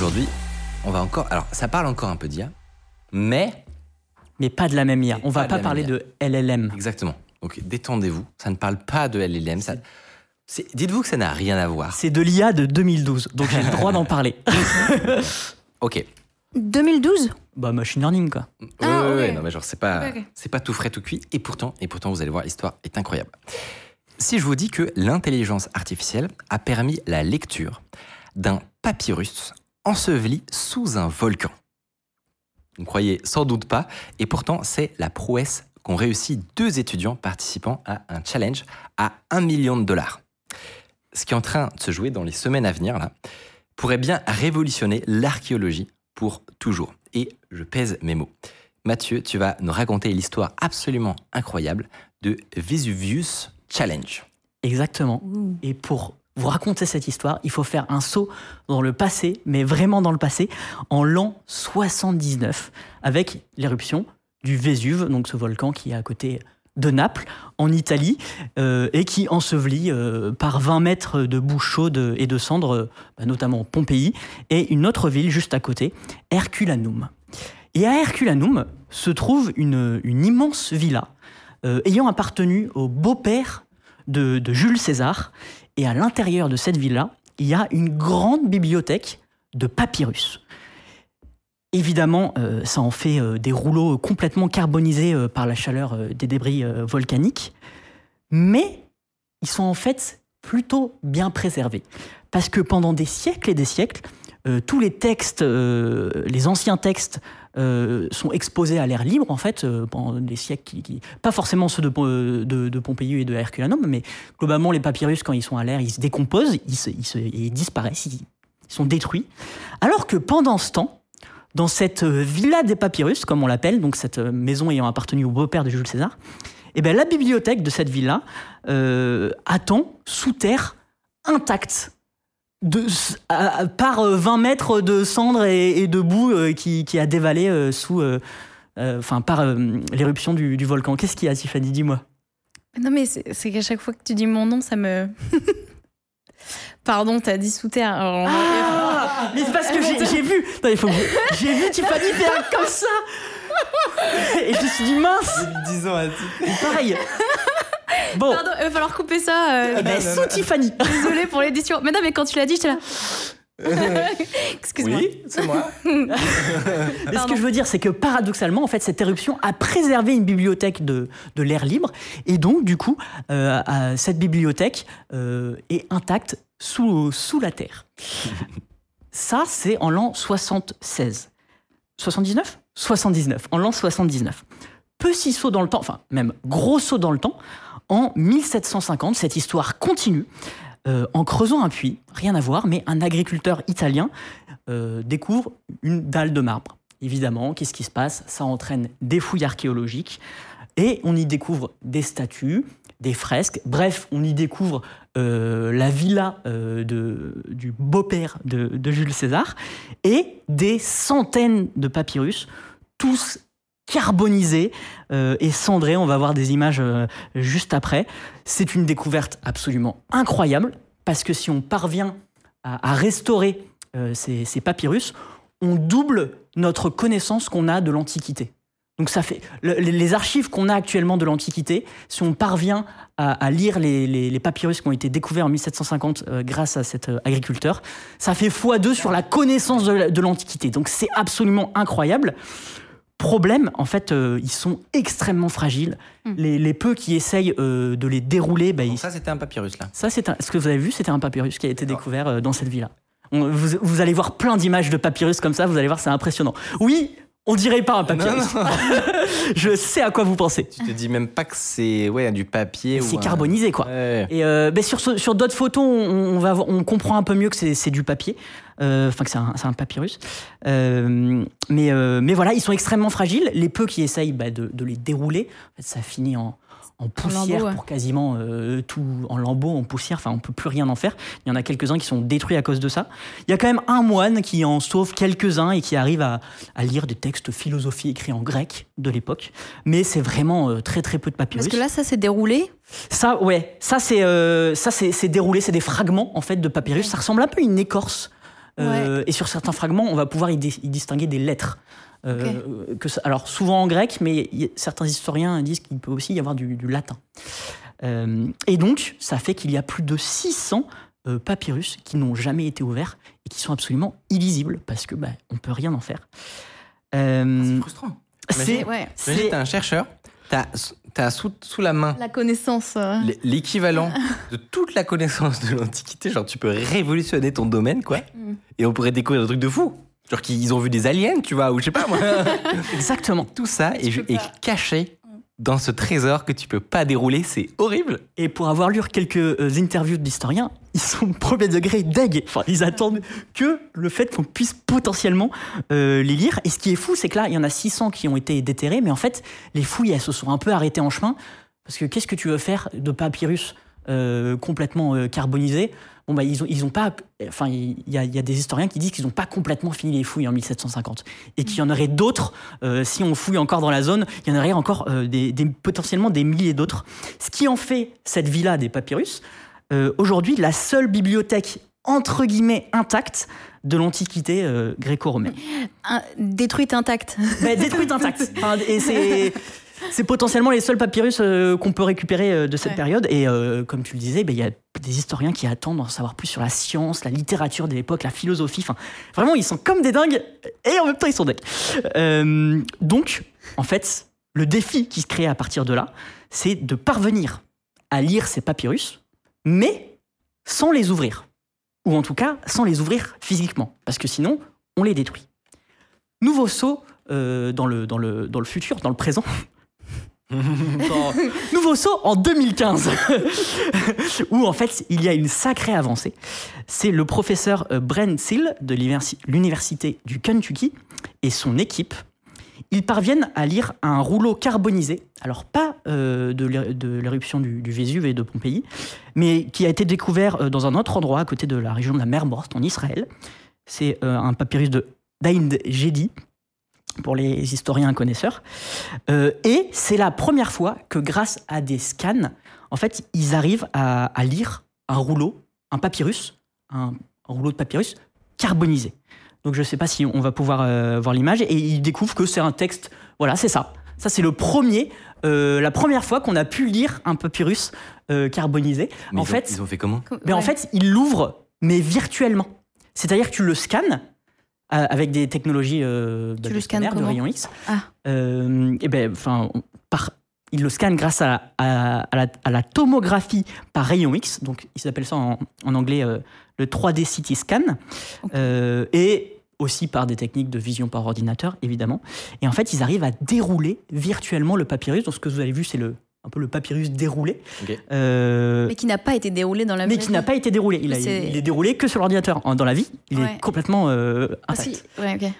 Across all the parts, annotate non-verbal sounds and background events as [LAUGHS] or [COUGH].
Aujourd'hui, on va encore. Alors, ça parle encore un peu d'IA, mais. Mais pas de la même IA. On va pas de parler de LLM. Exactement. Donc, détendez-vous. Ça ne parle pas de LLM. Ça... c'est- Dites-vous que ça n'a rien à voir. C'est de l'IA de 2012, donc j'ai le droit d'en parler. [LAUGHS] Ok. 2012 bah, machine learning, quoi. Ah, Ouais, ouais, ok. ouais, non, mais genre, c'est pas, c'est pas tout frais, tout cuit. Et pourtant, et pourtant, vous allez voir, l'histoire est incroyable. Si je vous dis que l'intelligence artificielle a permis la lecture d'un papyrus enseveli sous un volcan. Vous ne croyez sans doute pas, et pourtant, c'est la prouesse qu'ont réussi deux étudiants participant à un challenge à 1 million de dollars. Ce qui est en train de se jouer dans les semaines à venir, là, pourrait bien révolutionner l'archéologie pour toujours. Et je pèse mes mots. Mathieu, tu vas nous raconter l'histoire absolument incroyable de Vesuvius Challenge. Exactement. Et pour vous raconter cette histoire, il faut faire un saut dans le passé, mais vraiment dans le passé, en l'an 79, avec l'éruption du Vésuve, donc ce volcan qui est à côté de Naples, en Italie, euh, et qui ensevelit euh, par 20 mètres de boue chaude et de cendres, bah, notamment Pompéi, et une autre ville juste à côté, Herculanum. Et à Herculanum se trouve une, immense villa euh, ayant appartenu au beau-père de Jules César. Et à l'intérieur de cette villa, il y a une grande bibliothèque de papyrus. Évidemment, euh, ça en fait euh, des rouleaux complètement carbonisés euh, par la chaleur des débris volcaniques, mais ils sont en fait plutôt bien préservés. Parce que pendant des siècles et des siècles, euh, tous les textes, euh, les anciens textes, euh, sont exposés à l'air libre, en fait, pendant des siècles, qui, pas forcément ceux de, de, Pompéi et de Herculanum, mais globalement, les papyrus, quand ils sont à l'air, ils se décomposent, ils, se- ils se- ils disparaissent, ils, sont détruits. Alors que pendant ce temps, dans cette villa des papyrus, comme on l'appelle, donc cette maison ayant appartenu au beau-père de Jules César, eh ben, la bibliothèque de cette villa attend sous terre intacte. De, à- à- par euh, 20 mètres de cendres et, et de boue euh, qui, qui a dévalé euh, sous, euh, euh, enfin, par euh, l'éruption du, du volcan. Qu'est-ce qu'il y a, Tiffany Dis-moi. Non, mais c'est c'est qu'à chaque fois que tu dis mon nom, ça me. [LAUGHS] Pardon, t'as dit sous terre. Alors, Ah Mais c'est parce que j'ai j'ai vu. Non, il faut que- J'ai vu Tiffany faire comme ça. Et je me suis dit mince. 10 ans à Pareil. Bon. Pardon, il va falloir couper ça. euh, ben, sous Tiffany. Désolée pour l'édition. Mais non, mais quand tu l'as dit, j'étais là. [LAUGHS] Excuse-moi. Oui, c'est moi. [LAUGHS] Mais ce que je veux dire, c'est que paradoxalement, en fait, cette éruption a préservé une bibliothèque de, de l'air libre. Et donc, du coup, euh, cette bibliothèque euh, est intacte sous, sous la terre. [LAUGHS] Ça, c'est en l'an 76. 79 79, en l'an 79. Petit saut dans le temps, enfin, même gros saut dans le temps. En 1750, cette histoire continue. euh, en creusant un puits, rien à voir, mais un agriculteur italien euh, découvre une dalle de marbre. Évidemment, qu'est-ce qui se passe? Ça entraîne des fouilles archéologiques et on y découvre des statues, des fresques. Bref, on y découvre euh, la villa du beau-père de Jules César et des centaines de papyrus, tous carbonisés euh, et cendrés. On va voir des images euh, juste après. C'est une découverte absolument incroyable parce que si on parvient à, restaurer euh, ces, papyrus, on double notre connaissance qu'on a de l'Antiquité. Donc ça fait le- les archives qu'on a actuellement de l'Antiquité, si on parvient à, lire les, papyrus qui ont été découverts en 1750 euh, grâce à cet agriculteur, ça fait x2 sur la connaissance de, de l'Antiquité. Donc c'est absolument incroyable. Problème, en fait, euh, ils sont extrêmement fragiles. Les, les peu qui essayent euh, de les dérouler, bah, ils- ça, c'était un papyrus, là. ça, c'est un- ce que vous avez vu, c'était un papyrus qui a été découvert euh, dans cette villa. On- vous, vous allez voir plein d'images de papyrus comme ça, vous allez voir, c'est impressionnant. Oui, On dirait pas un papyrus. non, [LAUGHS] Je sais à quoi vous pensez. tu te dis même pas que c'est ouais, du papier. C'est ou carbonisé, quoi. Ouais. Et euh, ben, sur, sur d'autres photos, on, on va, on comprend un peu mieux que c'est c'est du papier, Euh, enfin que c'est un, papyrus. Euh, mais, euh, mais voilà, ils sont extrêmement fragiles. Les peu qui essayent bah, de, de les dérouler, en ça finit en, en poussière ouais. pour quasiment euh, tout, en lambeaux, en poussière. Enfin, on peut plus rien en faire. Il y en a quelques-uns qui sont détruits à cause de ça. Il y a quand même un moine qui en sauve quelques-uns et qui arrive à, à lire des textes philosophiques écrits en grec de l'époque. Mais c'est vraiment euh, très très peu de papyrus. Parce que là, ça s'est déroulé. Ça, ouais, ça c'est euh, ça c'est c'est déroulé, c'est des fragments en fait de papyrus. Ça ressemble un peu à une écorce. Euh, Et sur certains fragments, on va pouvoir y, distinguer des lettres. Euh, que ça- alors souvent en grec, mais y- certains historiens disent qu'il peut aussi y avoir du, du latin. Euh, et donc, ça fait qu'il y a plus de 600 euh, papyrus qui n'ont jamais été ouverts et qui sont absolument illisibles parce que bah, on peut rien en faire. Euh, C'est frustrant. c'est Ouais. Un chercheur, t'as as sous, sous la main La connaissance. euh, l'équivalent de toute la connaissance de l'Antiquité. Genre, tu peux révolutionner ton domaine, quoi. Mm. Et on pourrait découvrir des trucs de fou. Genre qu'ils ont vu des aliens, tu vois, ou je sais pas moi. [LAUGHS] exactement. Tout ça est, est caché dans ce trésor que tu peux pas dérouler. C'est horrible. Et pour avoir lu quelques euh, interviews d'historiens, [LAUGHS] ils sont premier degré deg. Enfin, ils attendent que le fait qu'on puisse potentiellement euh, les lire. Et ce qui est fou, c'est que là, il y en a 600 qui ont été déterrés, mais en fait, les fouilles, elles se sont un peu arrêtées en chemin. Parce que qu'est-ce que tu veux faire de papyrus euh, complètement carbonisé? Bon, bah, ils ont, ils ont pas. Enfin, il y, a- il y a des historiens qui disent qu'ils n'ont pas complètement fini les fouilles en 1750. Et qu'il y en aurait d'autres, euh, si on fouille encore dans la zone, il y en aurait encore euh, des, des- potentiellement des milliers d'autres. Ce qui en fait cette villa des papyrus, euh, aujourd'hui, la seule bibliothèque entre guillemets intacte de l'Antiquité gréco-romaine. détruite intacte. Mais détruite intacte. Enfin, et c'est. C'est potentiellement les seuls papyrus euh, qu'on peut récupérer euh, de cette Ouais. période. Et euh, comme tu le disais, ben, il y a des historiens qui attendent d'en savoir plus sur la science, la littérature de l'époque, la philosophie. Enfin, vraiment, ils sont comme des dingues et en même temps, ils sont dingues. Donc, en fait, le défi qui se crée à partir de là, c'est de parvenir à lire ces papyrus, mais sans les ouvrir. Ou en tout cas, sans les ouvrir physiquement. Parce que sinon, on les détruit. Nouveau saut euh, dans, le, dans, le, dans le futur, dans le présent. [LAUGHS] Nouveau saut en 2015, [LAUGHS] où en fait il y a une sacrée avancée. C'est le professeur euh, Brent Seal de l'universi- l'université du Kentucky et son équipe. Ils parviennent à lire un rouleau carbonisé, alors pas euh, de l'é- de l'éruption du, Vésuve et de Pompéi, mais qui a été découvert euh, dans un autre endroit à côté de la région de la mer Morte en Israël. C'est un papyrus de d'Aïnd Gedi, pour les historiens connaisseurs. Euh, et c'est la première fois que grâce à des scans, en fait, ils arrivent à, à lire un rouleau, un papyrus, un, un rouleau de papyrus carbonisé. Donc je ne sais pas si on va pouvoir euh, voir l'image, et ils découvrent que c'est un texte, voilà, c'est ça. Ça, c'est le premier, euh, la première fois qu'on a pu lire un papyrus euh, carbonisé. Mais en ils ont- fait, ils ont fait comment? Mais en Ouais. fait, ils l'ouvrent, mais virtuellement. C'est-à-dire que tu le scannes avec des technologies euh, bah, Tu de le scanner, de rayon X. Ah. Euh, et ben, enfin, par, ils le scannent grâce à, à- à la, à la tomographie par rayon X. Donc, ils appellent ça en, en anglais euh, le 3D CT scan. Et aussi par des techniques de vision par ordinateur, évidemment. Et en fait, ils arrivent à dérouler virtuellement le papyrus. Donc, ce que vous avez vu, c'est le, un peu le papyrus déroulé. Euh, Mais qui n'a pas été déroulé dans la mais qui n'a pas été déroulé. Il, a- il est déroulé que sur l'ordinateur. Dans la vie, il Ouais. est complètement euh, Parce intact. qu'il- ouais, ok.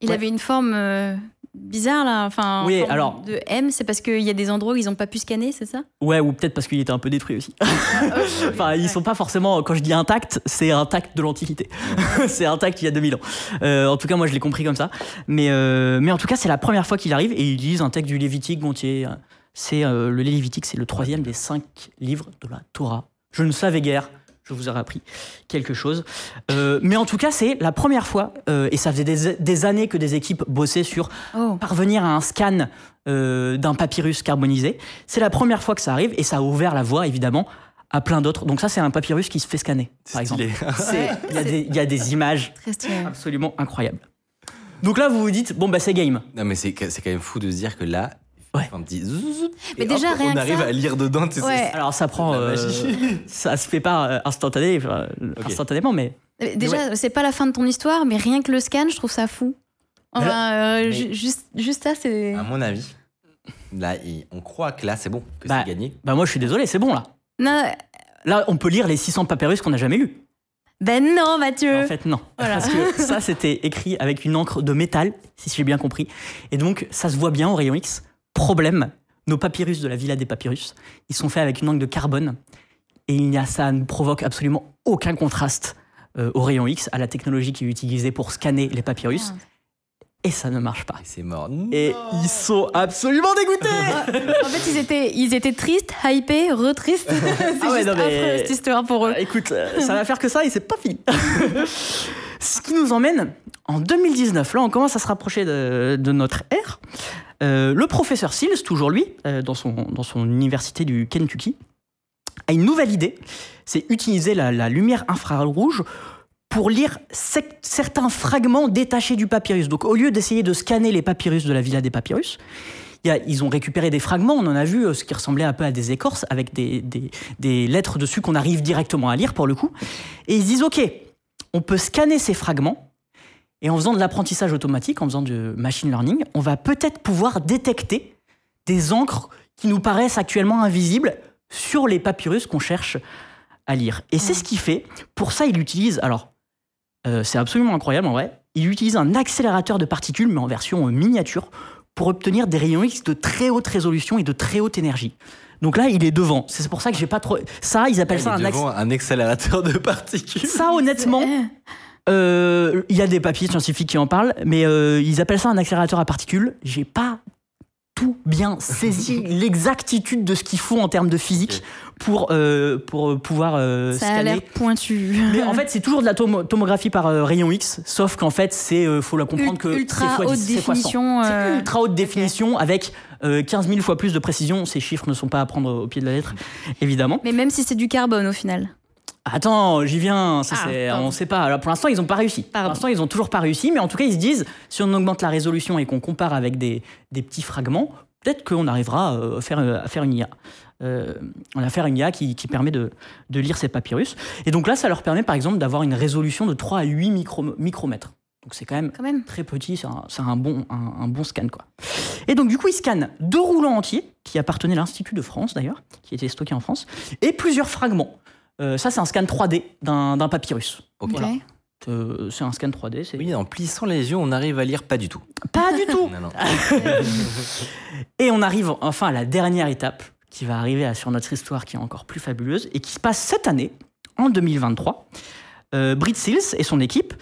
Il Ouais. avait une forme euh, bizarre là, enfin. en Oui, forme alors- De M, c'est parce qu'il y a des endroits où ils n'ont pas pu scanner, c'est ça? Ouais, ou peut-être parce qu'il était un peu détruit aussi. [LAUGHS] enfin, ils sont pas forcément. Quand je dis intact, c'est intact de l'Antiquité. [LAUGHS] c'est intact il y a 2000 ans. Euh, en tout cas, moi, je l'ai compris comme ça. Mais, euh, mais en tout cas, c'est la première fois qu'il arrive et ils lisent un texte du Lévitique gontier. C'est euh, le Lévitique, c'est le troisième des cinq livres de la Torah. Je ne savais guère. Je vous aurais appris quelque chose. Euh, mais en tout cas, c'est la première fois, euh, et ça faisait des, des années que des équipes bossaient sur Oh. parvenir à un scan euh, d'un papyrus carbonisé. C'est la première fois que ça arrive et ça a ouvert la voie, évidemment, à plein d'autres. Donc ça, c'est un papyrus qui se fait scanner, par exemple. [LAUGHS] Ouais, Il y, a des- il y a des images absolument incroyables. Donc là, vous vous dites, bon, bah c'est game. Non, mais c'est c'est quand même fou de se dire que là, Ouais. un petit zzzz, Mais déjà, hop, rien on arrive ça- à lire dedans. tu sais, Ouais. Alors ça prend... euh, ça se fait pas euh, instantané, enfin, instantanément, mais... Euh, Déjà, c'est pas la fin de ton histoire, mais rien que le scan, je trouve ça fou. Enfin, euh, juste, juste ça, c'est. À mon avis, là, on croit que là, c'est bon, que Bah, c'est gagné. Bah moi je suis désolé, c'est bon là. Non, Là on peut lire les 600 papyrus qu'on n'a jamais lus. ben non, Mathieu. En fait non. Voilà. Parce que ça c'était écrit avec une encre de métal, si j'ai bien compris. Et donc ça se voit bien au rayon X. Problème, nos papyrus de la Villa des Papyrus, ils sont faits avec une encre de carbone. Et il y a, ça ne provoque absolument aucun contraste euh, au rayon X, à la technologie qui est utilisée pour scanner les papyrus. Ah. Et ça ne marche pas. Et c'est mort. Et Non. ils sont absolument dégoûtés en fait, ils étaient, ils étaient tristes, hypés, re-tristes. [LAUGHS] c'est Ah ouais, juste non, mais- affreux, cette histoire pour eux. Euh, Écoute, euh, ça va faire que ça et c'est pas fini. [LAUGHS] Ce qui nous emmène en 2019. Là, on commence à se rapprocher de, de notre ère. Euh, le professeur Sills, toujours lui, euh, dans, son, université du Kentucky, a une nouvelle idée. C'est utiliser la, lumière infrarouge pour lire certains fragments détachés du papyrus. Donc, au lieu d'essayer de scanner les papyrus de la Villa des Papyrus, ils ont récupéré des fragments, on en a vu, euh, ce qui ressemblait un peu à des écorces, avec des, des- des lettres dessus qu'on arrive directement à lire pour le coup. Et ils se disent, OK, on peut scanner ces fragments, et en faisant de l'apprentissage automatique, en faisant du machine learning, on va peut-être pouvoir détecter des encres qui nous paraissent actuellement invisibles sur les papyrus qu'on cherche à lire. Et c'est ce qu'il fait. Pour ça, il utilise, alors, euh, c'est absolument incroyable en vrai, il utilise un accélérateur de particules, mais en version euh, miniature, pour obtenir des rayons X de très haute résolution et de très haute énergie. Donc là, il est devant. C'est pour ça que j'ai pas trop. Ça, ils appellent Il ça est un accélérateur. devant un accélérateur de particules. Ça, honnêtement, [LAUGHS] il y a des papiers scientifiques qui en parlent, mais euh, ils appellent ça un accélérateur à particules. J'ai pas tout bien saisi [LAUGHS] l'exactitude de ce qu'il faut en termes de physique pour, euh, pour euh, pouvoir euh, Ça a l'air pointu. Mais en fait, c'est toujours de la tomo- tomographie par euh, rayon X, sauf qu'en fait, c'est euh, faut la comprendre que ultra c'est fois haute 10, c'est fois 100. définition. C'est euh, ultra haute définition avec euh, 15 000 fois plus de précision. Ces chiffres ne sont pas à prendre au pied de la lettre, évidemment. Mais même si c'est du carbone au final. Attends, j'y viens. Ça, Ah, c'est- on sait pas. Alors, pour l'instant, ils n'ont pas réussi. Pour l'instant, ils n'ont toujours pas réussi. Mais en tout cas, ils se disent, si on augmente la résolution et qu'on compare avec des, des petits fragments, peut-être qu'on arrivera euh, à faire, à faire une IA. Euh, on faire une IA qui, qui permet de, de lire ces papyrus. Et donc là, ça leur permet, par exemple, d'avoir une résolution de 3 à 8 micro- micromètres. Donc c'est quand même Quand même. très petit, c'est un, c'est un bon, un, un bon scan. Quoi. Et donc du coup, ils scannent deux roulants entiers, qui appartenaient à l'Institut de France d'ailleurs, qui étaient stockés en France, et plusieurs fragments. Euh, ça, c'est un scan 3D d'un d'un papyrus. Ok. Voilà. Euh, c'est un scan 3D, c'est Oui, en plissant les yeux, on arrive à lire pas du tout. pas du tout. [LAUGHS] Non, non. [LAUGHS] Et on arrive enfin à la dernière étape qui va arriver à- sur notre histoire qui est encore plus fabuleuse et qui se passe cette année, en 2023. Euh, Brit Sills et son équipe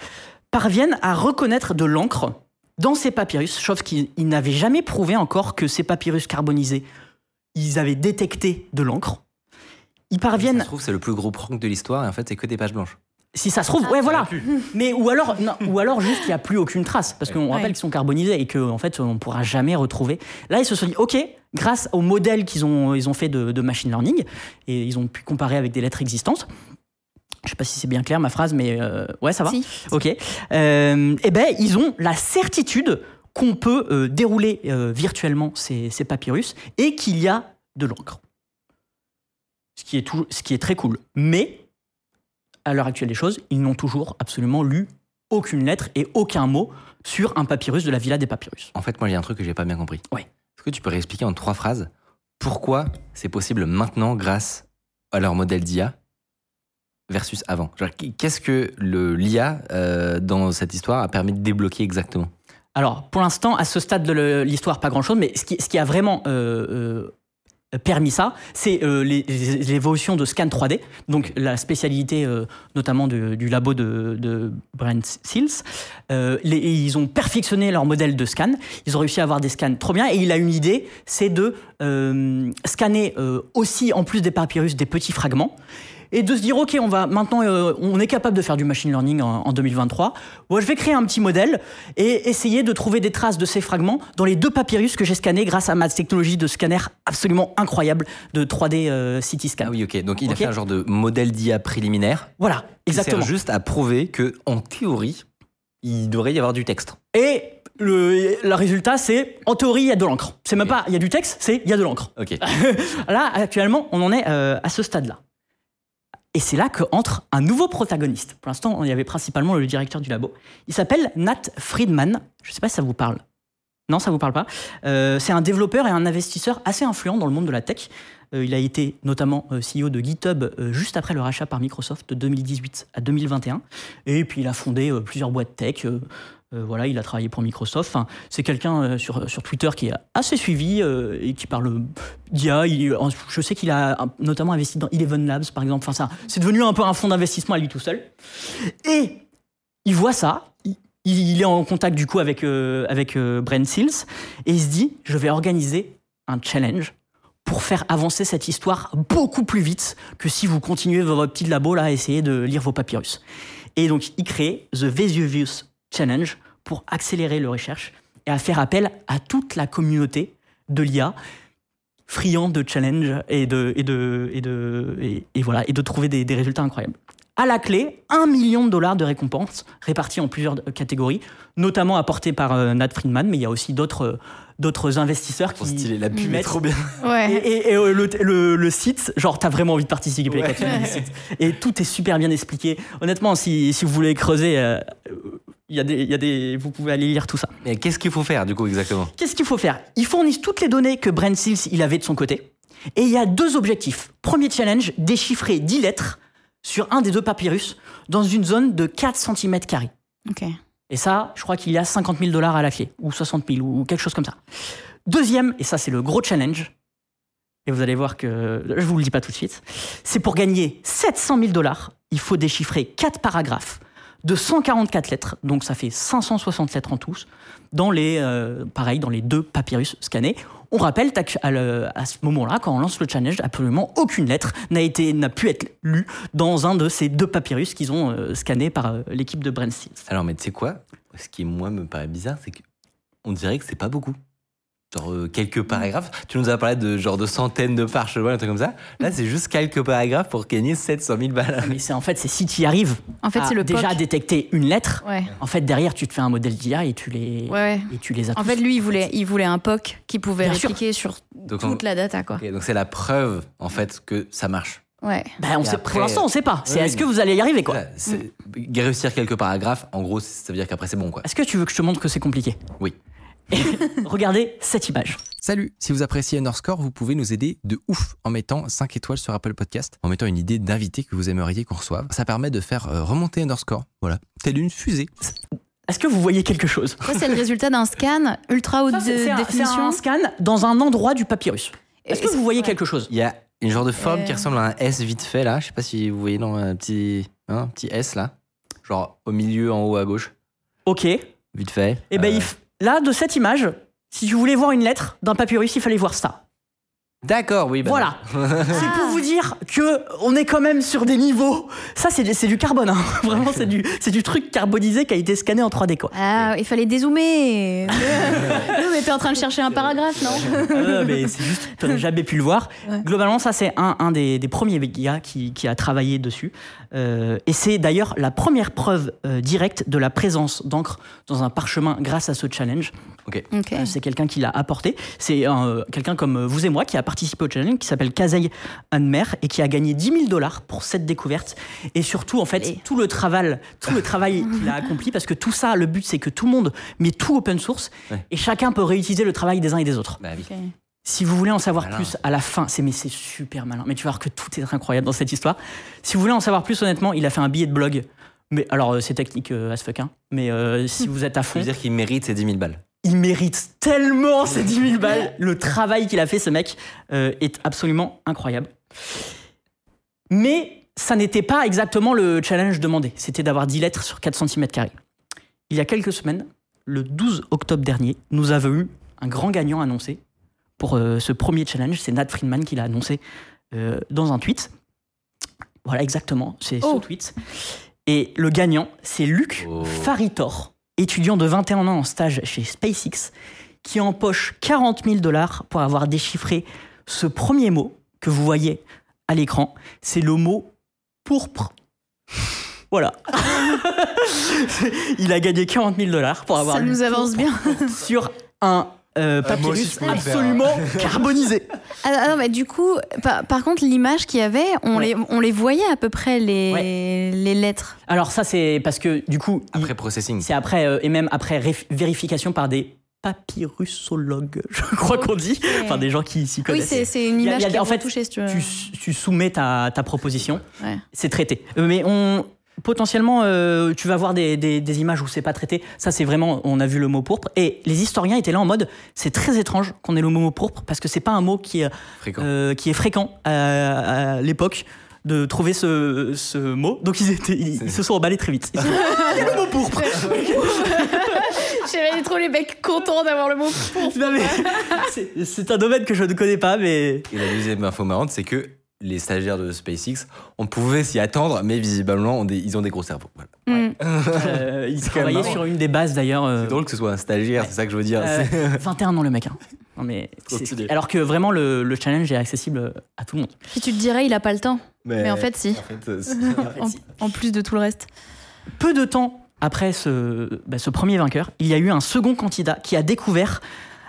parviennent à reconnaître de l'encre dans ces papyrus, chose qu'ils ils n'avaient jamais prouvé encore que ces papyrus carbonisés, ils avaient détecté de l'encre. Ils Ça parviennent, se trouve, c'est le plus gros prank de l'histoire et en fait, c'est que des pages blanches. si ça se trouve, ouais voilà, mais ou alors, non, ou alors juste il n'y a plus aucune trace parce qu'on Ouais. rappelle qu'ils sont carbonisés et qu'en en fait on ne pourra jamais retrouver. Là ils se sont dit ok, grâce au modèle qu'ils ont ils ont fait de, de machine learning et ils ont pu comparer avec des lettres existantes. Je sais pas si c'est bien clair ma phrase, mais euh, ouais ça va. Si. Ok. Euh, eh ben ils ont la certitude qu'on peut euh, dérouler euh, virtuellement ces, ces papyrus et qu'il y a de l'encre. Ce qui est toujours, ce qui est très cool. Mais à l'heure actuelle des choses, ils n'ont toujours absolument lu aucune lettre et aucun mot sur un papyrus de la Villa des Papyrus. En fait, moi, il y a un truc que j'ai pas bien compris. Ouais. Est-ce que tu peux réexpliquer en trois phrases pourquoi c'est possible maintenant grâce à leur modèle d'IA versus avant? Qu'est-ce que l'IA euh, dans cette histoire a permis de débloquer exactement? Alors, pour l'instant, à ce stade de l'histoire, pas grand-chose, mais ce qui, ce qui a vraiment euh, euh, permis ça, c'est euh, évolutions de scan 3D, donc la spécialité euh, notamment du labo de, Brent. Euh, les- ils ont perfectionné leur modèle de scan, ils ont réussi à avoir des scans trop bien, et il a une idée, c'est de euh, scanner euh, aussi, en plus des papyrus, des petits fragments, et de se dire ok on va maintenant euh, on est capable de faire du machine learning en, en 2023 Bon, je vais créer un petit modèle et essayer de trouver des traces de ces fragments dans les deux papyrus que j'ai scannés grâce à ma technologie de scanner absolument incroyable de 3D euh, CT scan Ah oui, ok. Donc il Ok. a fait un genre de modèle d'IA préliminaire voilà qui exactement sert juste à prouver que, en théorie, il devrait y avoir du texte. et le, le résultat c'est en théorie il y a de l'encre c'est même pas il y a du texte c'est il y a de l'encre Ok. [LAUGHS] Là, actuellement, on en est euh, à ce stade-là. Et c'est là qu'entre un nouveau protagoniste. Pour l'instant, il y avait principalement le directeur du labo. Il s'appelle Nat Friedman. Je ne sais pas si ça vous parle. Non, ça vous parle pas. Euh, c'est un développeur et un investisseur assez influent dans le monde de la tech. Euh, il a été notamment euh, CEO de GitHub euh, juste après le rachat par Microsoft de 2018 à 2021. Et puis il a fondé plusieurs boîtes tech. voilà, il a travaillé pour Microsoft. C'est quelqu'un sur, sur Twitter qui est assez suivi et qui parle d'IA. Je sais qu'il a notamment investi dans Eleven Labs, par exemple. Enfin, c'est devenu un peu un fonds d'investissement à lui tout seul. Et il voit ça. Il, est en contact du coup avec, avec euh, Brent Seals et il se dit je vais organiser un challenge pour faire avancer cette histoire beaucoup plus vite que si vous continuez votre petit labo là à essayer de lire vos papyrus. Et donc il crée The Vesuvius Challenge pour accélérer les recherches et à faire appel à toute la communauté de l'IA friand de challenge et de et de et de et, voilà et de trouver des résultats incroyables. À la clé, un million de dollars de récompenses répartis en plusieurs euh, catégories, notamment apportés par euh, Nat Friedman, mais il y a aussi d'autres euh, d'autres investisseurs qui stylé, la pub est trop bien. et, Ouais. et- et, euh, le, le- le site, genre, t'as vraiment envie de participer Ouais. quand tu site. Et tout est super bien expliqué. Honnêtement, si, si vous voulez creuser, euh, il y a des, il y a des, vous pouvez aller lire tout ça. Mais qu'est-ce qu'il faut faire du coup exactement? Qu'est-ce qu'il faut faire? Ils fournissent toutes les données que Brent Seals il avait de son côté. Et il y a deux objectifs. Premier challenge, déchiffrer 10 lettres sur un des deux papyrus dans une zone de 4 cm. Ok. Et ça, je crois qu'il y a 50 000 dollars à la clé, ou 60 000, ou quelque chose comme ça. Deuxième, et ça c'est le gros challenge, et vous allez voir que je vous le dis pas tout de suite, c'est pour gagner 700 000 dollars, il faut déchiffrer 4 paragraphes de 144 lettres, donc ça fait 560 lettres en tous, dans les, euh, pareil, dans les deux papyrus scannés. On rappelle à, ce moment-là, quand on lance le challenge, absolument aucune lettre n'a été n'a pu être lue dans un de ces deux papyrus qu'ils ont euh, scannés par euh, l'équipe de Brent Steels. Alors, mais tu sais quoi? Ce qui, moi, me paraît bizarre, c'est qu'on dirait que c'est pas beaucoup. Genre euh, quelques paragraphes. Tu nous as parlé de genre de centaines de parchemins, un truc comme ça. Là, c'est juste quelques paragraphes pour gagner 700 000 balles. Mais c'est en fait, c'est si tu y arrives En fait, à c'est le déjà POC. détecter une lettre, Ouais. en fait, derrière, tu te fais un modèle d'IA et tu les, Ouais, et tu les as En tous. fait, lui, il voulait, il voulait un POC qui pouvait Bien sûr. répliquer sur Donc, on- toute la data, quoi. Donc c'est la preuve, en fait, que ça marche. Ouais. Ben, on sait, après- pour l'instant, on sait pas. C'est Oui, est-ce que vous allez y arriver, quoi? C'est- Réussir quelques paragraphes, en gros, ça veut dire qu'après, c'est bon, quoi. Est-ce que tu veux que je te montre que c'est compliqué? Oui. [LAUGHS] Regardez cette image. Salut, si vous appréciez Underscore, vous pouvez nous aider de ouf en mettant 5 étoiles sur Apple Podcast, en mettant une idée d'invité que vous aimeriez qu'on reçoive. Ça permet de faire euh, remonter Underscore, voilà, telle une fusée. Est-ce que vous voyez quelque chose? C'est le résultat d'un scan ultra haute Ça, c'est- de- c'est un- C'est définition. un scan dans un endroit du papyrus. Est-ce que vous voyez Ouais. quelque chose? Il y a une genre de forme qui ressemble à un S vite fait là, je sais pas si vous voyez dans un petit, hein, un petit S là, genre au milieu en haut à gauche, Ok. Et vite fait. ben, Euh, il f- là, de cette image, si tu voulais voir une lettre d'un papyrus, il fallait voir ça. D'accord, oui. bah Voilà. non. C'est pour [LAUGHS] vous dire que on est quand même sur des niveaux. Ça, c'est du- du carbone. hein. [LAUGHS] Vraiment, c'est du, truc carbonisé qui a été scanné en 3D. Quoi. Ah, il fallait dézoomer. [LAUGHS] Nous, on était en train de chercher un paragraphe, non Ah, mais c'est juste, tu n'as jamais pu le voir. Ouais. Globalement, ça, c'est un, un des, des premiers gars qui, qui a travaillé dessus. Euh, et c'est d'ailleurs la première preuve euh, directe de la présence d'encre dans un parchemin grâce à ce challenge. Ok. Ok. Euh, c'est quelqu'un qui l'a apporté. C'est euh, quelqu'un comme euh, vous et moi qui a participé au challenge, qui s'appelle Kazay Anmer et qui a gagné 10 000 dollars pour cette découverte. Et surtout, en fait, Allez. tout le travail, tout le travail [LAUGHS] qu'il a accompli, parce que tout ça, le but, c'est que tout le monde met tout open source Ouais. et chacun peut réutiliser le travail des uns et des autres. Bah oui. Si vous voulez en savoir Malin. plus à la fin, c'est mais c'est super malin. Mais tu vas voir que tout est incroyable dans cette histoire. Si vous voulez en savoir plus, honnêtement, il a fait un billet de blog. Mais alors, euh, c'est technique euh, as fuck, hein. Mais euh, si vous êtes à Ça fond, veut dire qu'il mérite ses 10 000 balles. Il mérite tellement ces 10 000 balles. Le travail qu'il a fait, ce mec, euh, est absolument incroyable. Mais ça n'était pas exactement le challenge demandé. C'était d'avoir 10 lettres sur 4 cm. Il y a quelques semaines, le 12 octobre dernier, nous avons eu un grand gagnant annoncé pour euh, ce premier challenge. C'est Nat Friedman qui l'a annoncé euh, dans un tweet. Voilà, exactement, c'est ce Oh. tweet. Et le gagnant, c'est Luc Oh. Faritor, étudiant de 21 ans en stage chez SpaceX, qui empoche 40 000 dollars pour avoir déchiffré ce premier mot que vous voyez à l'écran. C'est le mot pourpre. Voilà. [LAUGHS] Il a gagné 40 000 dollars pour avoir Ça nous avance bien. sur un euh, Ah, aussi, papyrus absolument [LAUGHS] carbonisé. Ah, ah non, mais du coup, par, par contre, l'image qu'il y avait, on, Ouais. les, on les voyait à peu près, les, Ouais. les lettres. Alors ça, c'est parce que du coup, il- Après processing. c'est après euh, et même après vérification par des papyrusologues, [LAUGHS] je crois qu'on dit, enfin des gens qui s'y Oui, connaissent. c'est c'est une a- image a- qui est en fait, si tu veux. tu, tu soumets ta, ta proposition, Ouais. c'est traité. Euh, Mais on potentiellement, euh, tu vas voir des, des- des images où c'est pas traité. Ça, c'est vraiment, on a vu le mot pourpre. Et les historiens étaient là en mode, c'est très étrange qu'on ait le mot pourpre parce que c'est pas un mot qui, est, Fréquent. euh, qui est fréquent à, à l'époque de trouver ce, ce mot. Donc ils, étaient, ils, ils se sont emballés très vite. Ils [LAUGHS] sont- le mot pourpre. [LAUGHS] J'avais trop les mecs contents d'avoir le mot pour. Non, mais c'est- c'est un domaine que je ne connais pas, mais Et la deuxième info marrante, c'est que les stagiaires de SpaceX, on pouvait s'y attendre, mais visiblement, on des- ils ont des gros cerveaux. Voilà. [LAUGHS] Mm. euh, ils travaillaient sur une des bases d'ailleurs. euh, C'est drôle que ce soit un stagiaire, c'est ça que je veux dire. Euh, C'est- 21 ans le mec. hein. Non, mais alors que vraiment le, le challenge est accessible à tout le monde. Puis tu te dirais, il a pas le temps. Mais en fait, si. en fait, euh, [LAUGHS] c'est- En, en plus de tout le reste. Peu de temps après ce, bah, ce premier vainqueur, il y a eu un second candidat qui a découvert,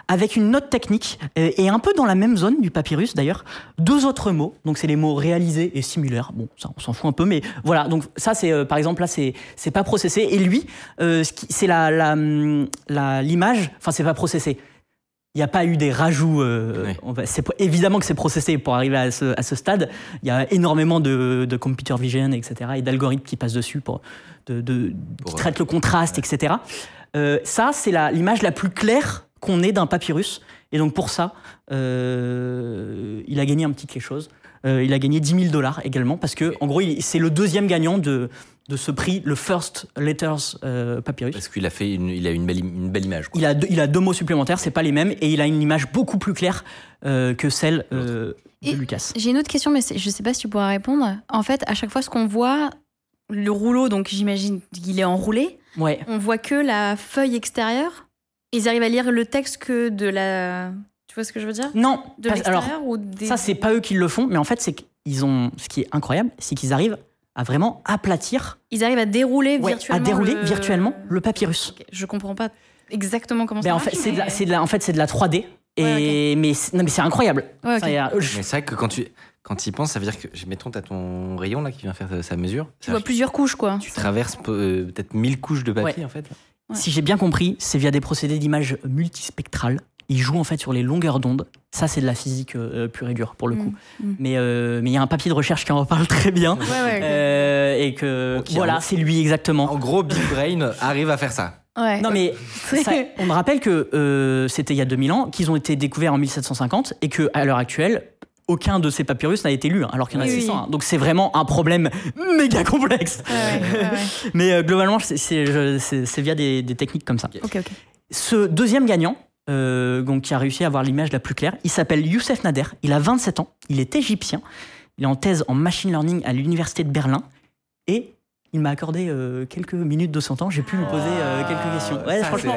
avec une note technique, euh, et un peu dans la même zone du papyrus d'ailleurs, deux autres mots. Donc c'est les mots réalisés et similaires. Bon, ça on s'en fout un peu, mais voilà. Donc ça c'est euh, par exemple là c'est c'est pas processé. Et lui, euh, c'est la la- la- l'image. Enfin c'est pas processé. Il n'y a pas eu des rajouts. euh, Ouais. on va- c'est évidemment que c'est processé pour arriver à ce, à ce stade. Il y a énormément de, de computer vision, etc. et d'algorithmes qui passent dessus pour, de, de- Pour, qui traitent le contraste, etc. Euh, ça, c'est la- l'image la plus claire qu'on ait d'un papyrus. Et donc pour ça, euh, il a gagné un petit quelque chose. Euh, il a gagné 10 000 dollars également parce que, en gros, c'est le deuxième gagnant de, de ce prix, le First Letters euh, Papyrus. Parce qu'il a fait une, il a une belle, une belle image. quoi. Il a, deux, il a deux mots supplémentaires, c'est pas les mêmes, et il a une image beaucoup plus claire euh, que celle euh, de Et- Lucas. J'ai une autre question, mais je sais pas si tu pourras répondre. En fait, à chaque fois, ce qu'on voit, le rouleau, donc j'imagine qu'il est enroulé, Ouais. on voit que la feuille extérieure. Ils arrivent à lire le texte que de la. Tu vois ce que je veux dire? Non, De parce- alors l'extérieur ou des... ça c'est pas eux qui le font, mais en fait c'est qu'ils ont, ce qui est incroyable, c'est qu'ils arrivent à vraiment aplatir, Ils arrivent à dérouler ouais, à virtuellement. dérouler le... virtuellement le papyrus. Ok, Je comprends pas exactement comment Ben, ça en marche. fait, c'est de, la- mais- c'est de la- en fait, c'est de la 3D. Et, Ouais, mais, c'est- non, mais c'est incroyable. Ouais. Ça, a- Mais c'est vrai que quand tu quand tu y penses, ça veut dire que, mettons, t'as ton rayon là qui vient faire sa, mesure. Tu vois plusieurs couches, quoi. tu traverses euh, peut-être 1000 couches de papier en fait. Ouais. Si j'ai bien compris, c'est via des procédés d'image multispectrales. Ils jouent en fait sur les longueurs d'onde. Ça, c'est de la physique euh, pure et dure pour le Mm, coup. mm. Mais euh, mais il y a un papier de recherche qui en parle [LAUGHS] très bien. Ouais, ouais. ok. Euh, et que voilà, c'est lui exactement. En gros, Big Brain arrive à faire ça. Ouais. Non mais [LAUGHS] ça- on me rappelle que euh, c'était il y a 2000 ans, qu'ils ont été découverts en 1750 et que à l'heure actuelle, aucun de ces papyrus n'a été lu, hein, alors qu'il y en a Oui, 600. oui. hein. Donc c'est vraiment un problème méga complexe. Ouais, ouais, ouais, ouais. [LAUGHS] Mais euh, globalement, c'est- via des, des techniques comme ça. Ce deuxième gagnant, euh, donc, qui a réussi à avoir l'image la plus claire, il s'appelle Youssef Nader. Il a 27 ans. Il est égyptien. Il est en thèse en machine learning à l'université de Berlin. Et il m'a accordé euh, quelques minutes de son temps. J'ai pu lui poser euh, quelques questions. Ouais, Ça, franchement,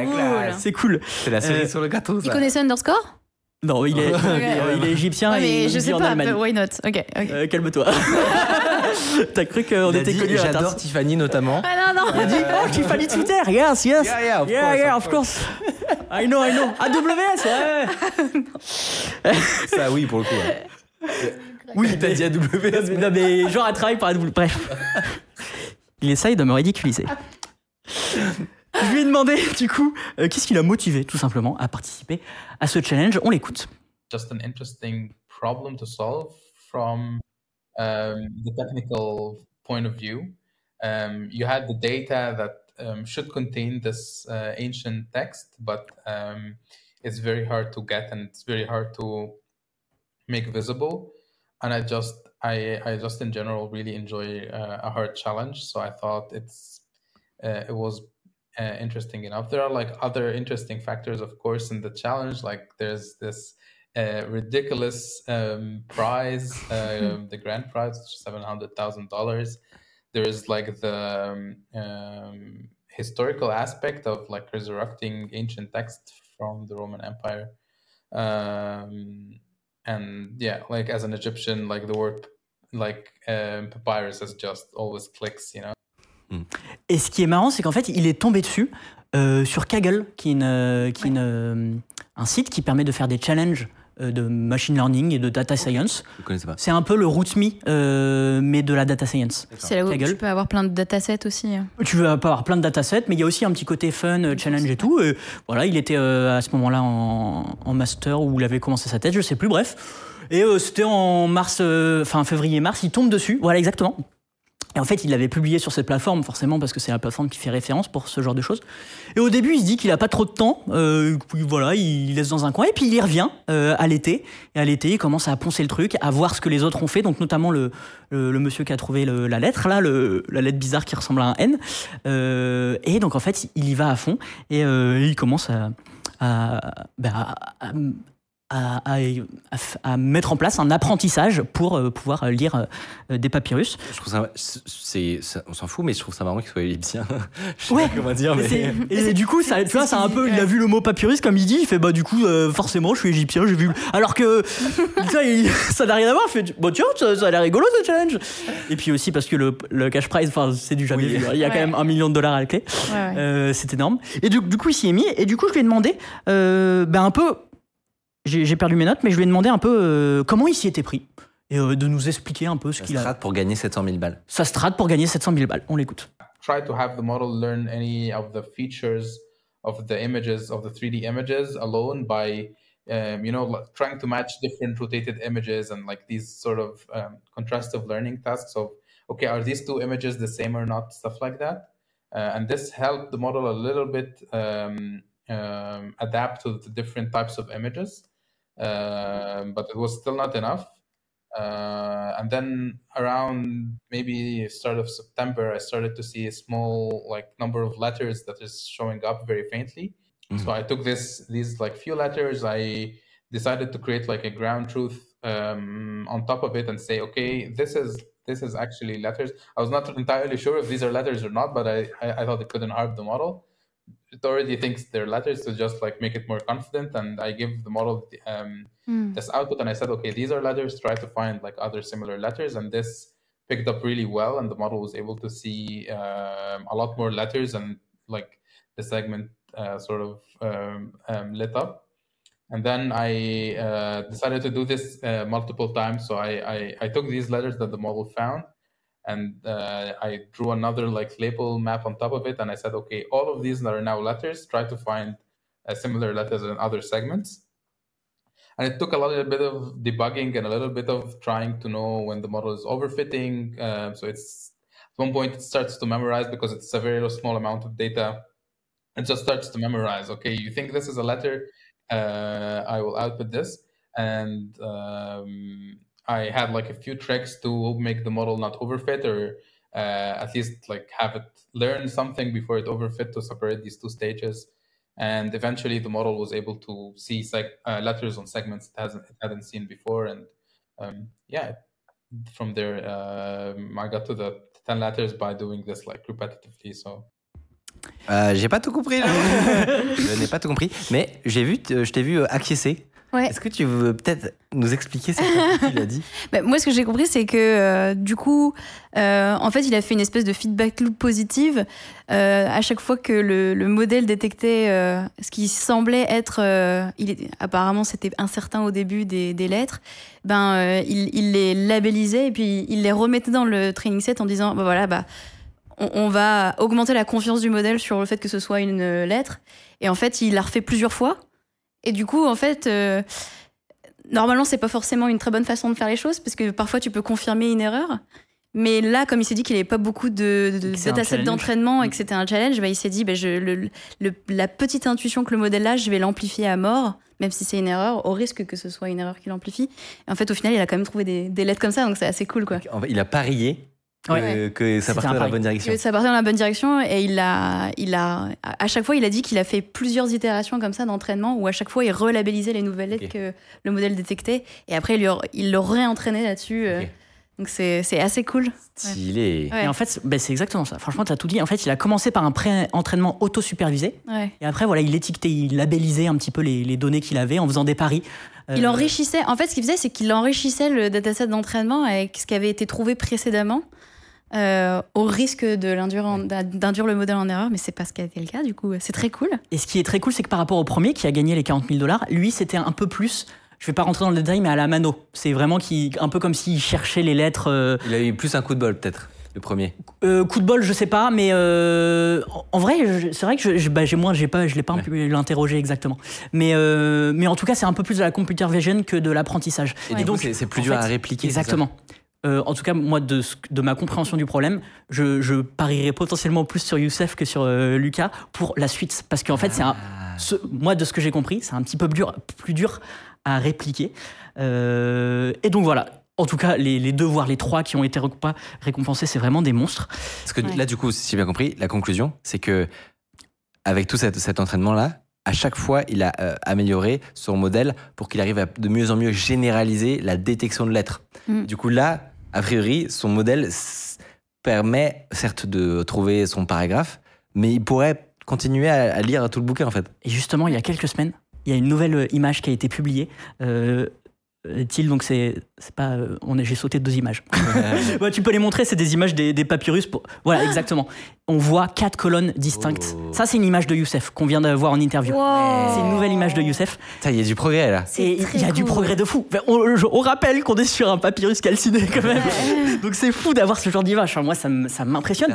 c'est cool. c'est la cerise Euh, sur le gâteau. Il Ça. connaissait Underscore? Non, il est, [LAUGHS] il est, il est égyptien Ouais, et mais il je vit sais en pas, Allemagne. why not? Ok, ok. Euh, Calme-toi. [LAUGHS] T'as cru qu'on était connus à la J'adore. Tiffany notamment. Ah non, non Il a dit Oh, Tiffany Twitter, yes, yes. Yeah, yeah, of yeah, course, yeah, of of course. [LAUGHS] I know, I know. AWS, ouais. Ça, oui, pour le coup. ouais. Oui, T'as dit AWS. mais, non, mais genre, elle travaille par AWS. Bref. Il essaye de me ridiculiser. Je lui ai demandé, du coup, euh, qu'est-ce qui l'a motivé, tout simplement, à participer à ce challenge. On l'écoute. just an interesting problem to solve from um, the technical point of view. Um, you had the data that um, should contain this uh, ancient text, but um, it's very hard to get and it's very hard to make visible. And I just, I, I just in general really enjoy uh, a hard challenge. So I thought it's, uh, it was uh, interesting enough. There are like other interesting factors, of course, in the challenge. Like there's this uh, ridiculous um, prize, [LAUGHS] um, the grand prize, seven hundred thousand dollars. There is like the um, um, historical aspect of like resurrecting ancient text from the Roman Empire, um, and yeah, like as an Egyptian, like the word like um, papyrus is just always clicks, you know. Et ce qui est marrant, c'est qu'en fait, il est tombé dessus euh, sur Kaggle, qui est une, euh, qui est une, euh, un site qui permet de faire des challenges de machine learning et de data science. Connaissais pas. C'est un peu le RootMe, euh, mais de la data science. C'est là où Ta gueule. tu peux avoir plein de datasets aussi. Tu veux pas avoir plein de datasets, mais il y a aussi un petit côté fun, challenge et tout. Et voilà, il était euh, à ce moment-là en, en master où il avait commencé sa thèse, je sais plus, bref. Et euh, c'était en mars, euh, enfin février-mars, il tombe dessus. Voilà, exactement. Et en fait, il l'avait publié sur cette plateforme, forcément, parce que c'est la plateforme qui fait référence pour ce genre de choses. Et au début, il se dit qu'il a pas trop de temps. Euh, voilà, il laisse dans un coin. Et puis il y revient euh, à l'été. Et à l'été, il commence à poncer le truc, à voir ce que les autres ont fait. Donc notamment le, monsieur qui a trouvé la lettre, là, la lettre bizarre qui ressemble à un N. Euh, et donc en fait, il y va à fond. Et il commence à, bah, à- à- à- à- à mettre en place un apprentissage pour euh, pouvoir lire euh, des papyrus. Je trouve ça, c'est, ça- on s'en fout, mais je trouve ça marrant qu'il soit égyptien. [LAUGHS] je sais Ouais. pas comment dire, mais. C'est- [LAUGHS] Et, du coup, ça, tu vois, c'est un peu, il a vu le mot papyrus comme il dit, il fait bah du coup, euh, forcément, je suis égyptien, j'ai vu. Alors que [LAUGHS] ça, il- ça n'a rien à voir. Il fait bon tiens, ça, ça a l'air rigolo ce challenge. Et puis aussi parce que le, le cash prize, enfin, c'est du jamais Oui. vu. Il y a quand même un million de dollars à la clé. Ouais, ouais. Euh, c'est énorme. Et du, du coup, il s'y est mis. Et du coup, je lui ai demandé, euh, ben un peu, j'ai perdu mes notes, mais je lui ai demandé un peu euh, comment il s'y était pris. Et euh, de nous expliquer un peu ce Ça qu'il se a. rate pour gagner 700 000 balles. Sa strat pour gagner 700 000 balles. On l'écoute. try to have the model learn any of the features of the images of the 3D images alone by um, you know like trying to match different rotated images and like these sort of um, contrastive learning tasks of okay are these two images the same or not? Stuff like that uh, and this helped the model a little bit um, um, adapt to the different types of images but it was still not enough uh, and then around maybe start of September, I started to see a small like number of letters that is showing up very faintly. So I took this these like few letters. I decided to create like a ground truth um, on top of it and say, okay, this is this is actually letters. I was not entirely sure if these are letters or not, but I I, I thought it couldn't harm the model. It already thinks they're letters to just like make it more confident, and I give the model um, Hmm. this output and I said, okay, these are letters, try to find like other similar letters. And this picked up really well. And the model was able to see um, a lot more letters and like the segment uh, sort of um, um, lit up. And then I uh, decided to do this uh, multiple times. So I, I, I took these letters that the model found and uh, I drew another like label map on top of it. And I said, okay, all of these are now letters, try to find uh, similar letters in other segments and it took a little bit of debugging and a little bit of trying to know when the model is overfitting. Um, so it's at one point it starts to memorize because it's a very small amount of data. It just starts to memorize. Okay, you think this is a letter? Uh, I will output this, and um, I had like a few tricks to make the model not overfit or uh, at least like have it learn something before it overfit to separate these two stages and eventually the model was able to see seg- uh, letters on segments it hasn't it hadn't seen before and um, yeah from there um, i got to the 10 letters by doing this like repetitively so Euh, j'ai pas tout compris. là. [LAUGHS] je n'ai pas tout compris. Mais j'ai vu, je t'ai vu euh, acquiescer. Ouais. Est-ce que tu veux peut-être nous expliquer ce tu as dit? [LAUGHS] Bah, moi, ce que j'ai compris, c'est que euh, du coup, euh, en fait, il a fait une espèce de feedback loop positive euh, à chaque fois que le, le modèle détectait euh, ce qui semblait être, il est- apparemment, c'était incertain au début des, des lettres. Ben, il, il les labellisait et puis il les remettait dans le training set en disant, bah voilà, bah on, va augmenter la confiance du modèle sur le fait que ce soit une lettre. Et en fait, il l'a refait plusieurs fois. Et du coup, en fait, euh, normalement, c'est pas forcément une très bonne façon de faire les choses parce que parfois tu peux confirmer une erreur. Mais là, comme il s'est dit qu'il avait pas beaucoup de, de d'entraînement et Mm. que c'était un challenge, bah, il s'est dit bah, je, le, le- la petite intuition que le modèle a, je vais l'amplifier à mort, même si c'est une erreur, au risque que ce soit une erreur qui l'amplifie. Et en fait, au final, il a quand même trouvé des, des lettres comme ça, donc c'est assez cool. quoi. Il a parié Ouais. que ça partait dans la bonne direction. Que Ça partait dans la bonne direction et il a, il a, à chaque fois, il a dit qu'il a fait plusieurs itérations comme ça d'entraînement où à chaque fois il relabellisait les nouvelles lettres que le modèle détectait et après il, lui a- il le réentraînait là-dessus. euh. Donc c'est c'est assez cool. Stylé. Ouais. Et en fait, c'est- ben, c'est exactement ça. Franchement, tu as tout dit. En fait, il a commencé par un pré-entraînement auto-supervisé. Ouais. Et après, voilà, il étiquetait, il labellisait un petit peu les, les données qu'il avait en faisant des paris. Il Euh, enrichissait. En fait, ce qu'il faisait, c'est qu'il enrichissait le dataset d'entraînement avec ce qui avait été trouvé précédemment. Euh, au risque de l'induire en- d'induire le modèle en erreur, mais c'est pas ce qui a été le cas, du coup, c'est très cool. Et ce qui est très cool, c'est que par rapport au premier qui a gagné les 40 000 dollars, lui, c'était un peu plus. Je vais pas rentrer dans le détail, mais à la mano. C'est vraiment qui, un peu comme s'il cherchait les lettres. euh, Il a eu plus un coup de bol, peut-être, le premier. euh, coup de bol, je sais pas, mais euh, en- vrai, je- c'est vrai que je- je- bah, j'ai moins, j'ai pas, je l'ai pas Ouais. pu l'interroger exactement. Mais euh, mais en tout cas, c'est un peu plus de la computer vision que de l'apprentissage. Et Ouais. coup, Donc, c'est c'est plus dur fait, à répliquer. c'est ça Exactement. Euh, en tout cas, moi, de, ma compréhension du problème, je, je parierais potentiellement plus sur Youssef que sur euh, Lucas pour la suite. Parce qu'en fait, c'est un, Ah. ce- moi, de ce que j'ai compris, c'est un petit peu plus dur, plus dur à répliquer. Euh, et donc voilà. En tout cas, les, les deux, voire les trois qui ont été récompensés, c'est vraiment des monstres. Parce que Ouais. là, du coup, si j'ai bien compris, la conclusion, c'est que avec tout cet, cet entraînement-là, à chaque fois, il a euh, amélioré son modèle pour qu'il arrive à de mieux en mieux généraliser la détection de lettres. Mm. Du coup, là, a priori, son modèle permet certes de trouver son paragraphe, mais il pourrait continuer à, à lire tout le bouquin, en fait. Et justement, il y a quelques semaines, il y a une nouvelle euh, image qui a été publiée. Euh, euh, donc c'est c'est pas euh, on est j'ai sauté deux images. [LAUGHS] Ouais, tu peux les montrer, c'est des images des, des papyrus. Pour... Voilà, exactement. On voit quatre colonnes distinctes. Oh. Ça, c'est une image de Youssef qu'on vient de voir en interview. Wow. C'est une nouvelle image de Youssef. Ça, il y a du progrès, là. Il y a du progrès de fou. Enfin, on, je- on rappelle qu'on est sur un papyrus calciné quand même. [LAUGHS] Donc c'est fou d'avoir ce genre d'image. Enfin, moi, ça m- ça m'impressionne.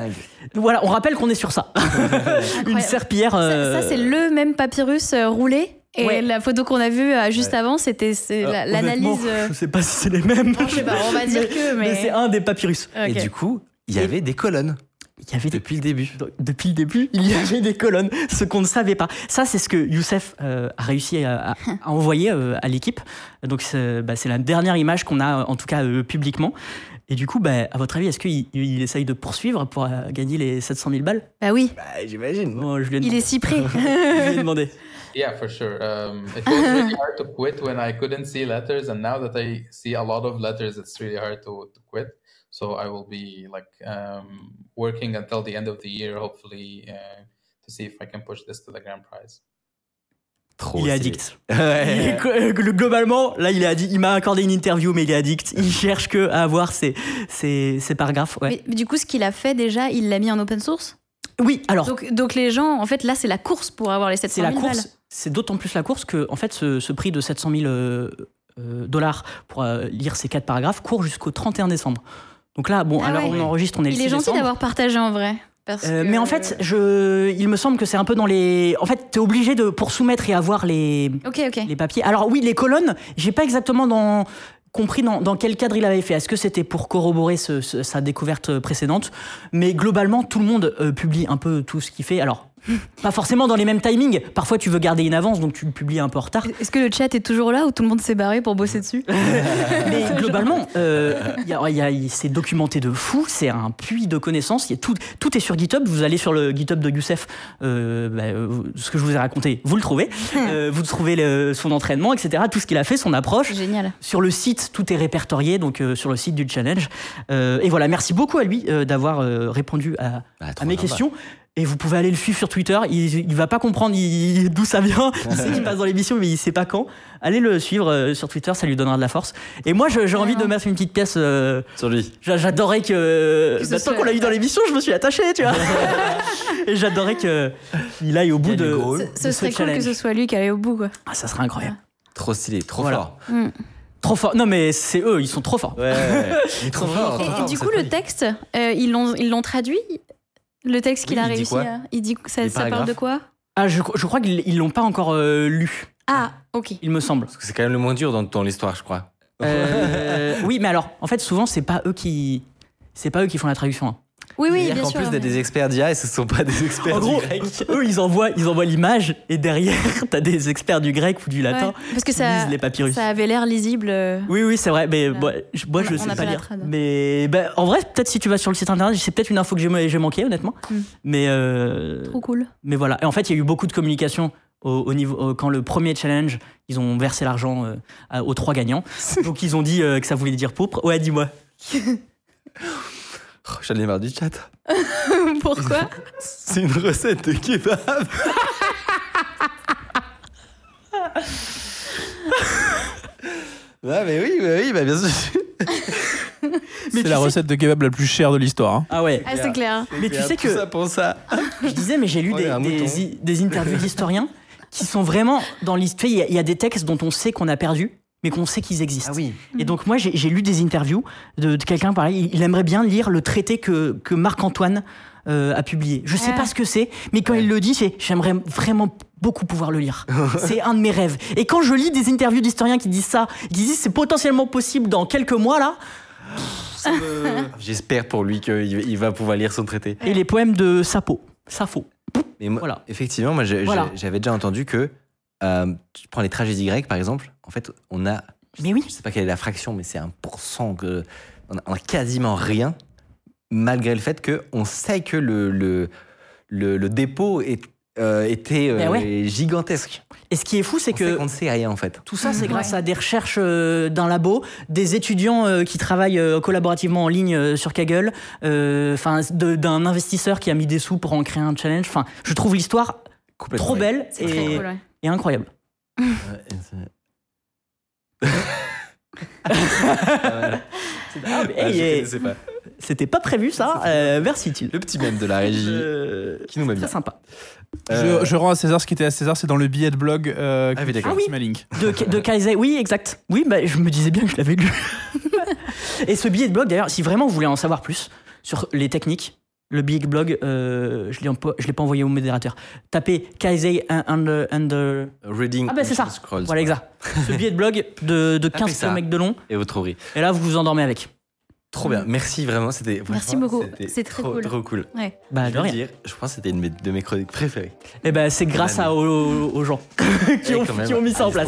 Voilà, on rappelle qu'on est sur ça. [LAUGHS] une serpillière. Ça, euh, ça, c'est le même papyrus euh, roulé? Et Ouais. la photo qu'on a vue euh, juste avant, c'était euh, l'analyse. euh, Je sais pas si c'est les mêmes. je sais pas, on va dire que, mais- c'est un des papyrus. Et du coup, il y avait des colonnes Il y avait des depuis le début. depuis le début, il y avait des colonnes, ce qu'on ne savait pas. Ça, c'est ce que Youssef euh, a réussi à, à- à envoyer euh, à l'équipe. Donc, c'est bah, c'est la dernière image qu'on a, en tout cas euh, publiquement. Et du coup, bah, à votre avis, est-ce qu'il il essaye de poursuivre pour euh, gagner les 700 000 balles? Bah oui, Bah, j'imagine. Bon, il demandé. est si prêt. [LAUGHS] Je lui ai demandé. Yeah, for sure. Um, it was really hard to quit when I couldn't see letters, and now that I see a lot of letters, it's really hard to, to quit. So I will be like um, working until the end of the year, hopefully, uh, to see if I can push this to the grand prize. Trop il est addict. [LAUGHS] Ouais. Il euh, globalement, là, il est addict. Il m'a accordé une interview, mais il est addict. Il [LAUGHS] cherche que à avoir ses, ses, ses paragraphes. Ouais. mais, mais du coup, ce qu'il a fait déjà, il l'a mis en open source? Oui, alors. Donc, donc les gens, en fait, là, c'est la course pour avoir les 700 C'est 000 la balles. C'est d'autant plus la course que, en fait, ce, ce prix de 700 000 euh, euh, dollars pour euh, lire ces quatre paragraphes court jusqu'au 31 décembre. Donc là, bon, Ah alors ouais. on enregistre, on est le Il 6 est gentil d'avoir partagé en vrai. parce Euh, que- mais en fait, je, il me semble que c'est un peu dans les. En fait, t'es obligé de pour soumettre et avoir les, Ok, ok. les papiers. Alors oui, les colonnes, j'ai pas exactement dans- compris dans, dans quel cadre il avait fait. Est-ce que c'était pour corroborer ce- ce- sa découverte précédente? Mais globalement, tout le monde euh, publie un peu tout ce qu'il fait. Alors, pas forcément dans les mêmes timings. Parfois, tu veux garder une avance, donc tu le publies un peu en retard. Est-ce que le chat est toujours là ou tout le monde s'est barré pour bosser dessus [LAUGHS] Mais globalement, euh, y a- y a- y- c'est documenté de fou, c'est un puits de connaissances. Y a tout, tout est sur GitHub. Vous allez sur le GitHub de Youssef, euh, bah, ce que je vous ai raconté, vous le trouvez. Euh, vous trouvez le- son entraînement, etc. Tout ce qu'il a fait, son approche. Génial. Sur le site, tout est répertorié, donc euh, sur le site du challenge. Euh, et voilà, merci beaucoup à lui euh, d'avoir euh, répondu à, Bah, à mes sympa. questions. Et vous pouvez aller le suivre sur Twitter. Il, il va pas comprendre d'où ça vient. Il sait qu'il passe dans l'émission, mais il sait pas quand. Allez le suivre euh, sur Twitter, ça lui donnera de la force. Et moi, j'ai envie de mettre une petite pièce. euh, Sur lui. j'a- j'adorais que. Que soit- qu'on l'a eu dans l'émission, je me suis attaché, tu vois. [LAUGHS] et j'adorais que il aille au bout de. goal. Ce, ce serait cool que ce soit lui qui allait au bout, quoi. Ah, ça serait incroyable. Trop stylé, trop Voilà. fort. Mm. Trop fort. Non, mais c'est eux, ils sont trop forts. Ouais, il est [LAUGHS] trop fort. Et, du coup, le texte, euh, ils l'ont ils l'ont traduit? Le texte qu'il Oui, a il dit réussi à. Il dit ça, parle de quoi? Ah, je, je crois qu'ils ils l'ont pas encore euh, lu, Ah, ok. il me semble. Parce que c'est quand même le moins dur dans, dans l'histoire, je crois. Euh, oui, mais alors, en fait, souvent, c'est pas eux qui, c'est pas eux qui font la traduction. hein. Oui, oui, C'est-à-dire bien qu'en sûr. plus d'être mais- des experts d'IA, et ce ne sont pas des experts En du gros, grec. eux, ils envoient, ils envoient l'image et derrière, [LAUGHS] t'as des experts du grec ou du latin Ouais, parce que qui ça, lisent les papyrus. ça avait l'air lisible. euh, Oui, oui, c'est vrai. Mais Voilà. moi, je, moi, je sais a pas lire. Mais ben, en vrai, peut-être si tu vas sur le site internet, c'est peut-être une info que j'ai j'ai manqué, honnêtement. Mm. Mais, euh, Trop cool. mais voilà. Et en fait, il y a eu beaucoup de communication au, au niveau au- quand le premier challenge, ils ont versé l'argent euh, aux trois gagnants. [LAUGHS] Donc ils ont dit euh, que ça voulait dire pourpre. Ouais, dis-moi. [LAUGHS] Oh, J'en ai marre du chat. [LAUGHS] Pourquoi? C'est une recette de kebab. [LAUGHS] Ah mais oui, bah oui, bah bien sûr. [LAUGHS] Mais C'est la sais- recette de kebab la plus chère de l'histoire. hein. Ah ouais. Ah, c'est clair. Mais tu sais que ça pour ça. je disais, mais j'ai lu On des, un des, mouton. i- des interviews d'historiens qui sont vraiment dans l'histoire. Il y a- il y, a des textes dont on sait qu'on a perdu, mais qu'on sait qu'ils existent. Ah oui. Et donc moi, j'ai lu des interviews de, de quelqu'un pareil. Il aimerait bien lire le traité que, que Marc-Antoine euh, a publié. Je sais Ah. pas ce que c'est, mais quand il le dit, c'est j'aimerais vraiment beaucoup pouvoir le lire. [LAUGHS] c'est un de mes rêves. Et quand je lis des interviews d'historiens qui disent ça, qui disent c'est potentiellement possible dans quelques mois là, [LAUGHS] J'espère pour lui qu'il il va pouvoir lire son traité. et les poèmes de Sappho, Sappho. Mais moi, Voilà. effectivement, moi, Voilà. j'avais déjà entendu que euh, tu prends les tragédies grecques, par exemple. En fait, on a, Mais oui. je sais pas quelle est la fraction, mais c'est un pourcent que on a, on a quasiment rien, malgré le fait que on sait que le le, le, le dépôt est, euh, était euh, Ben ouais. gigantesque. Et ce qui est fou, c'est On sait que qu'on ne sait rien en fait. Tout ça, c'est Ouais. grâce à des recherches euh, d'un labo, des étudiants euh, qui travaillent euh, collaborativement en ligne euh, sur Kaggle, euh, enfin d'un investisseur qui a mis des sous pour en créer un challenge. Enfin, je trouve l'histoire trop belle C'est et, très cool, ouais. Et incroyable. Ah, Ah. C'était pas prévu ça. Euh, merci Thiel. Le petit mème de la régie Euh, qui nous met bien. Très sympa. Euh, Je, je rends à César ce qui était à César, c'est dans le billet de blog euh, Ah oui, Ah oui. link. De, de oui, exact. Oui, bah, je me disais bien que je l'avais lu. [LAUGHS] et ce billet de blog, d'ailleurs, si vraiment vous voulez en savoir plus sur les techniques, le billet de blog, euh, je ne l'ai pas envoyé au modérateur. Tapez Kaisei under, under Reading Ah bah, c'est ça. Scrolls. Voilà, exact. [LAUGHS] Ce billet de blog de, de 15 Tapez ça. km de long. Et vous trouverez. Et là, vous vous endormez avec. Trop bien. Merci vraiment. C'était. Merci beaucoup. c'était C'est très trop, cool. Trop cool. Ouais. Bah, Je de veux rien. dire, je pense que c'était une de mes- chroniques préférées. Et ben, c'est grâce à, aux, aux gens [LAUGHS] qui, ont, qui mis ça en place.